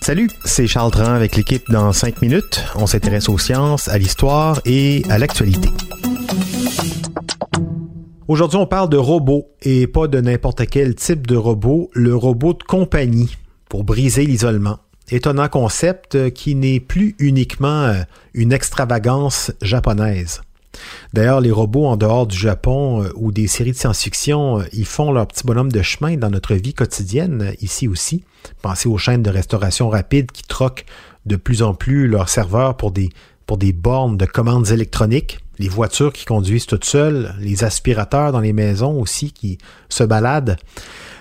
Salut, c'est Charles Tran avec l'équipe dans 5 minutes. On s'intéresse aux sciences, à l'histoire et à l'actualité. Aujourd'hui, on parle de robots et pas de n'importe quel type de robot, le robot de compagnie pour briser l'isolement. Étonnant concept qui n'est plus uniquement euh, une extravagance japonaise. D'ailleurs, les robots en dehors du Japon euh, ou des séries de science-fiction, euh, ils font leur petit bonhomme de chemin dans notre vie quotidienne, ici aussi. Pensez aux chaînes de restauration rapide qui troquent de plus en plus leurs serveurs pour des bornes de commandes électroniques, les voitures qui conduisent toutes seules, les aspirateurs dans les maisons aussi qui se baladent.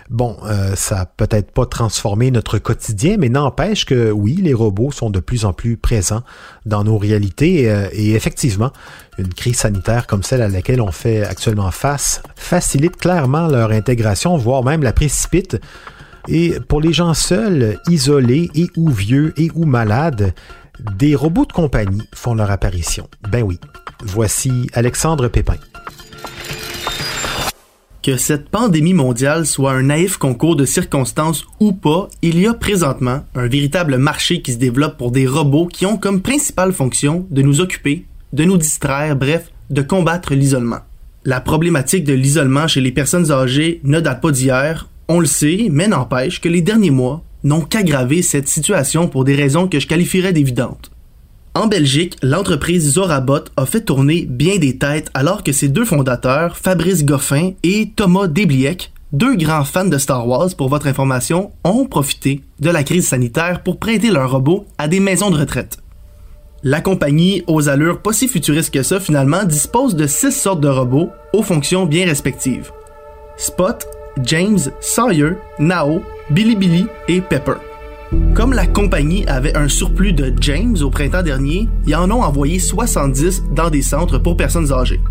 Bon, euh, ça peut-être pas transformé notre quotidien, mais n'empêche que oui, les robots sont de plus en plus présents dans nos réalités euh, et effectivement, une crise sanitaire comme celle à laquelle on fait actuellement face facilite clairement leur intégration, voire même la précipite. Et pour les gens seuls, isolés et ou vieux et ou malades, des robots de compagnie font leur apparition. Ben oui. Voici Alexandre Pépin. Que cette pandémie mondiale soit un naïf concours de circonstances ou pas, il y a présentement un véritable marché qui se développe pour des robots qui ont comme principale fonction de nous occuper, de nous distraire, bref, de combattre l'isolement. La problématique de l'isolement chez les personnes âgées ne date pas d'hier, on le sait, mais n'empêche que les derniers mois n'ont qu'aggravé cette situation pour des raisons que je qualifierais d'évidentes. En Belgique, l'entreprise Zorabot a fait tourner bien des têtes alors que ses deux fondateurs, Fabrice Goffin et Thomas Debliec, deux grands fans de Star Wars pour votre information, ont profité de la crise sanitaire pour prêter leurs robots à des maisons de retraite. La compagnie, aux allures pas si futuristes que ça finalement, dispose de six sortes de robots aux fonctions bien respectives. Spot, James, Sawyer, Nao, Billy Billy et Pepper. Comme la compagnie avait un surplus de James au printemps dernier, ils en ont envoyé 70 dans des centres pour personnes âgées.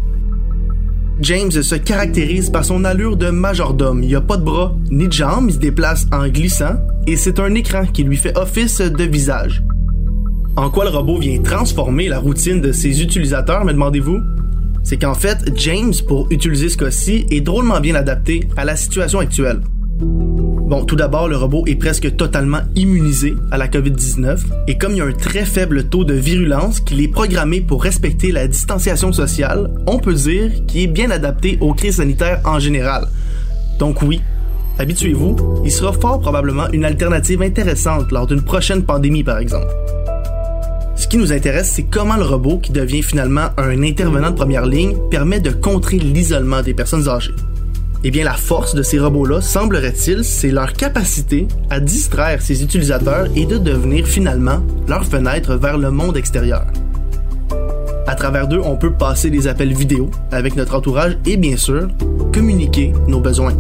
James se caractérise par son allure de majordome. Il a pas de bras ni de jambes, il se déplace en glissant et c'est un écran qui lui fait office de visage. En quoi le robot vient transformer la routine de ses utilisateurs, me demandez-vous? C'est qu'en fait, James, pour utiliser ce cas-ci, est drôlement bien adapté à la situation actuelle. Bon, tout d'abord, le robot est presque totalement immunisé à la COVID-19 et comme il y a un très faible taux de virulence qu'il est programmé pour respecter la distanciation sociale, on peut dire qu'il est bien adapté aux crises sanitaires en général. Donc oui, habituez-vous, il sera fort probablement une alternative intéressante lors d'une prochaine pandémie par exemple. Ce qui nous intéresse, c'est comment le robot, qui devient finalement un intervenant de première ligne, permet de contrer l'isolement des personnes âgées. Eh bien, la force de ces robots-là, semblerait-il, c'est leur capacité à distraire ses utilisateurs et de devenir finalement leur fenêtre vers le monde extérieur. À travers d'eux, on peut passer des appels vidéo avec notre entourage et bien sûr, communiquer nos besoins.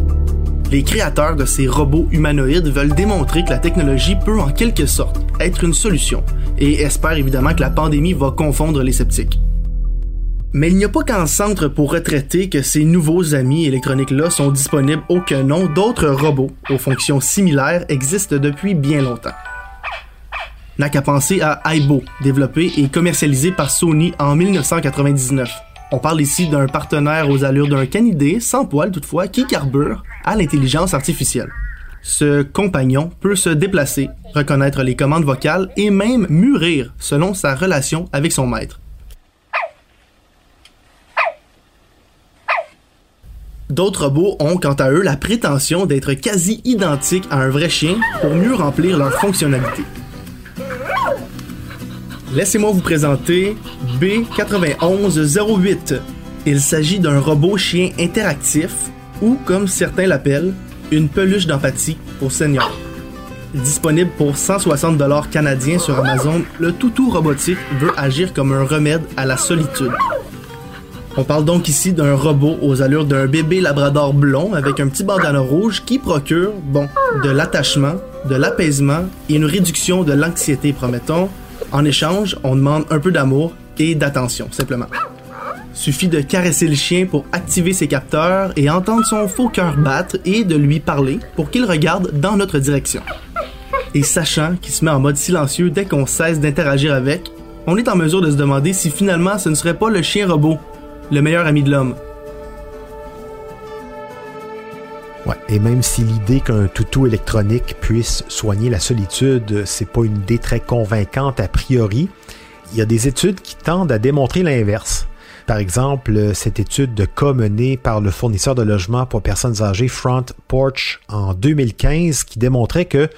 Les créateurs de ces robots humanoïdes veulent démontrer que la technologie peut en quelque sorte être une solution et espèrent évidemment que la pandémie va confondre les sceptiques. Mais il n'y a pas qu'en centre pour retraités que ces nouveaux amis électroniques-là sont disponibles au nom D'autres robots aux fonctions similaires existent depuis bien longtemps. N'a qu'à penser à Aibo, développé et commercialisé par Sony en 1999. On parle ici d'un partenaire aux allures d'un canidé, sans poil toutefois, qui carbure à l'intelligence artificielle. Ce compagnon peut se déplacer, reconnaître les commandes vocales et même mûrir selon sa relation avec son maître. D'autres robots ont quant à eux la prétention d'être quasi identiques à un vrai chien pour mieux remplir leur fonctionnalité. Laissez-moi vous présenter B9108. Il s'agit d'un robot chien interactif ou, comme certains l'appellent, une peluche d'empathie pour seniors. Disponible pour 160 dollars canadiens sur Amazon, le toutou robotique veut agir comme un remède à la solitude. On parle donc ici d'un robot aux allures d'un bébé labrador blond avec un petit bandana rouge qui procure, bon, de l'attachement, de l'apaisement et une réduction de l'anxiété, promettons. En échange, on demande un peu d'amour et d'attention, simplement. Suffit de caresser le chien pour activer ses capteurs et entendre son faux cœur battre et de lui parler pour qu'il regarde dans notre direction. Et sachant qu'il se met en mode silencieux dès qu'on cesse d'interagir avec, on est en mesure de se demander si finalement ce ne serait pas le chien robot, le meilleur ami de l'homme. Ouais, et même si l'idée qu'un toutou électronique puisse soigner la solitude, c'est pas une idée très convaincante a priori, il y a des études qui tendent à démontrer l'inverse. Par exemple, cette étude de cas menée par le fournisseur de logement pour personnes âgées Front Porch en 2015 qui démontrait que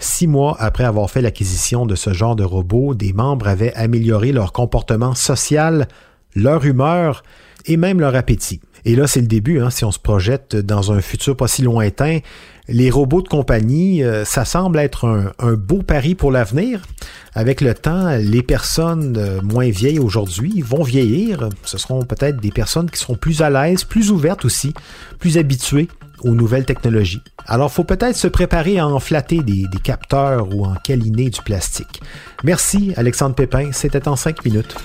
six mois après avoir fait l'acquisition de ce genre de robot, des membres avaient amélioré leur comportement social, leur humeur et même leur appétit. Et là, c'est le début, hein, si on se projette dans un futur pas si lointain. Les robots de compagnie, euh, ça semble être un, beau pari pour l'avenir. Avec le temps, les personnes euh, moins vieilles aujourd'hui vont vieillir. Ce seront peut-être des personnes qui seront plus à l'aise, plus ouvertes aussi, plus habituées aux nouvelles technologies. Alors, faut peut-être se préparer à enflatter des, des capteurs ou en câliner du plastique. Merci, Alexandre Pépin. C'était en cinq minutes.